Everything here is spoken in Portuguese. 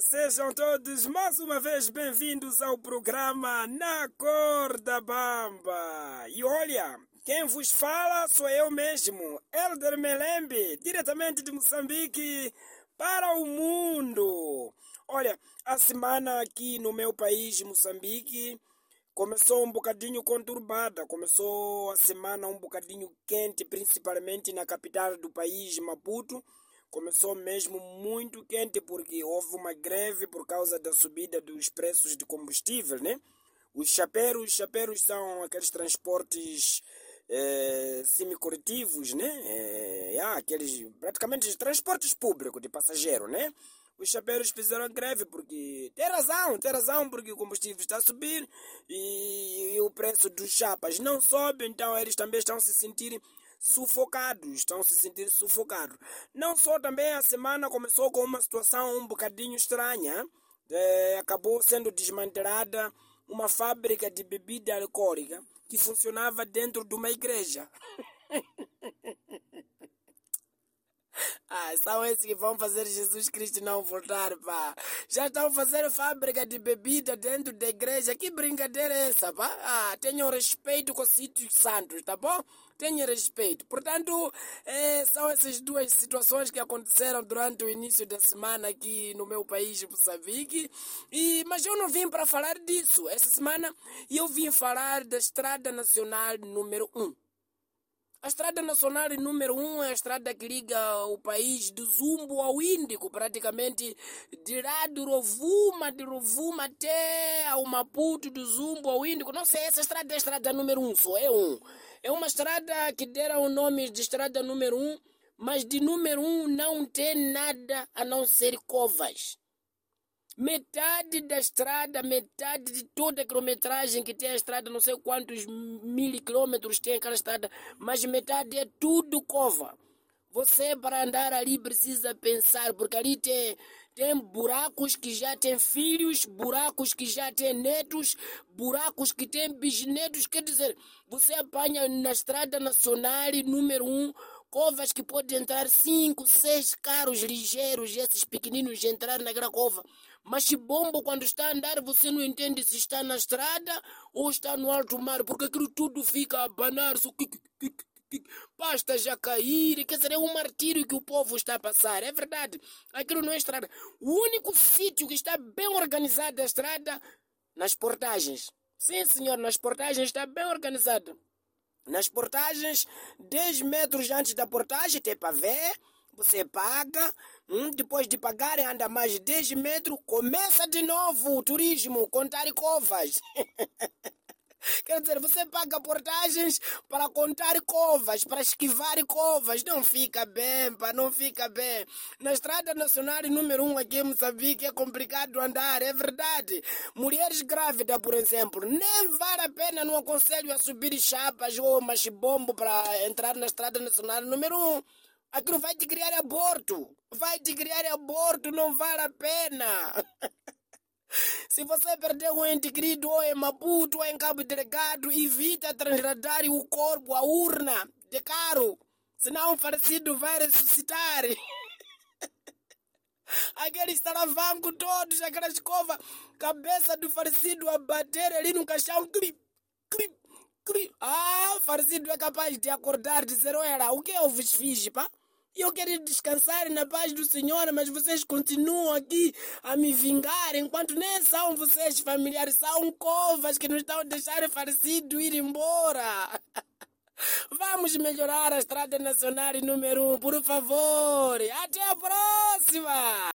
Sejam todos mais uma vez bem-vindos ao programa Na Cor da Bamba. E olha, quem vos fala sou eu mesmo, Elder Melembe, diretamente de Moçambique para o mundo. Olha, a semana aqui no meu país, Moçambique, começou um bocadinho conturbada. Começou a semana um bocadinho quente, principalmente na capital do país, Maputo. Começou mesmo muito quente porque houve uma greve por causa da subida dos preços de combustível, né? Os chapeiros, os chapeiros são aqueles transportes eh, semicoletivos, né? Ah, aqueles praticamente transportes públicos de passageiro, né? Os chapeiros fizeram greve porque tem razão, tem razão porque o combustível está a subir e, e o preço dos chapas não sobe, então eles também estão se sentindo sufocados, estão se sentindo sufocados. Não só também a semana começou com uma situação um bocadinho estranha, eh, acabou sendo desmantelada uma fábrica de bebida alcoólica que funcionava dentro de uma igreja. Ah, são esses que vão fazer Jesus Cristo não voltar, pá. Já estão fazendo fábrica de bebida dentro da igreja. Que brincadeira é essa, pá? Ah, tenham respeito com os sítios santos, tá bom? Tenham respeito. Portanto, eh, são essas duas situações que aconteceram durante o início da semana aqui no meu país, Moçambique. E, mas eu não vim para falar disso. Essa semana eu vim falar da Estrada Nacional número 1. A estrada nacional número um é a estrada que liga o país do Zumbo ao Índico, praticamente de lá do Rovuma, de Rovuma até ao Maputo, do Zumbo ao Índico. Não sei, essa estrada é a estrada número um, só é um. É uma estrada que deram o nome de estrada número um, mas de número um não tem nada a não ser covas. Metade da estrada, metade de toda a quilometragem que tem a estrada, não sei quantos mil quilômetros tem aquela estrada, mas metade é tudo cova. Você, para andar ali, precisa pensar, porque ali tem, tem buracos que já têm filhos, buracos que já têm netos, buracos que têm bisnetos. Quer dizer, você apanha na estrada nacional número um, covas que pode entrar cinco, seis carros ligeiros, esses pequeninos, entrar naquela cova. Mas bombo, quando está a andar, você não entende se está na estrada ou está no alto mar, porque aquilo tudo fica a abanar, só que, que, que, pasta já cair, quer dizer, é um martírio que o povo está a passar, é verdade. Aquilo não é estrada. O único sítio que está bem organizado a estrada, nas portagens. Sim, senhor, nas portagens está bem organizado. Nas portagens, 10 metros antes da portagem tem ver você paga, hum, depois de pagar anda mais 10 metros, começa de novo o turismo, contar covas. Quer dizer, você paga portagens para contar covas, para esquivar covas. Não fica bem, pá, não fica bem. Na estrada nacional número 1 um aqui em Moçambique é complicado andar, é verdade. Mulheres grávidas, por exemplo, nem vale a pena, não aconselho a subir chapas ou machibombo para entrar na estrada nacional número 1. Um. Aquilo vai te criar aborto. Vai te criar aborto, não vale a pena. Se você perder um ente querido ou em Maputo ou em Cabo Delegado, evita transladar o corpo, a urna, de caro. Senão o falecido vai ressuscitar. Aqueles talavanco todos, aquela escova, cabeça do falecido a bater ali no caixão. Clip, clip, clip. Ah, o falecido é capaz de acordar, dizer, olha, o que eu vos fiz, pá? Eu quero descansar na paz do Senhor, mas vocês continuam aqui a me vingar, enquanto nem são vocês familiares, são covas que não estão a deixar o falecido ir embora. Vamos melhorar a estrada nacional número um, por favor. Até a próxima!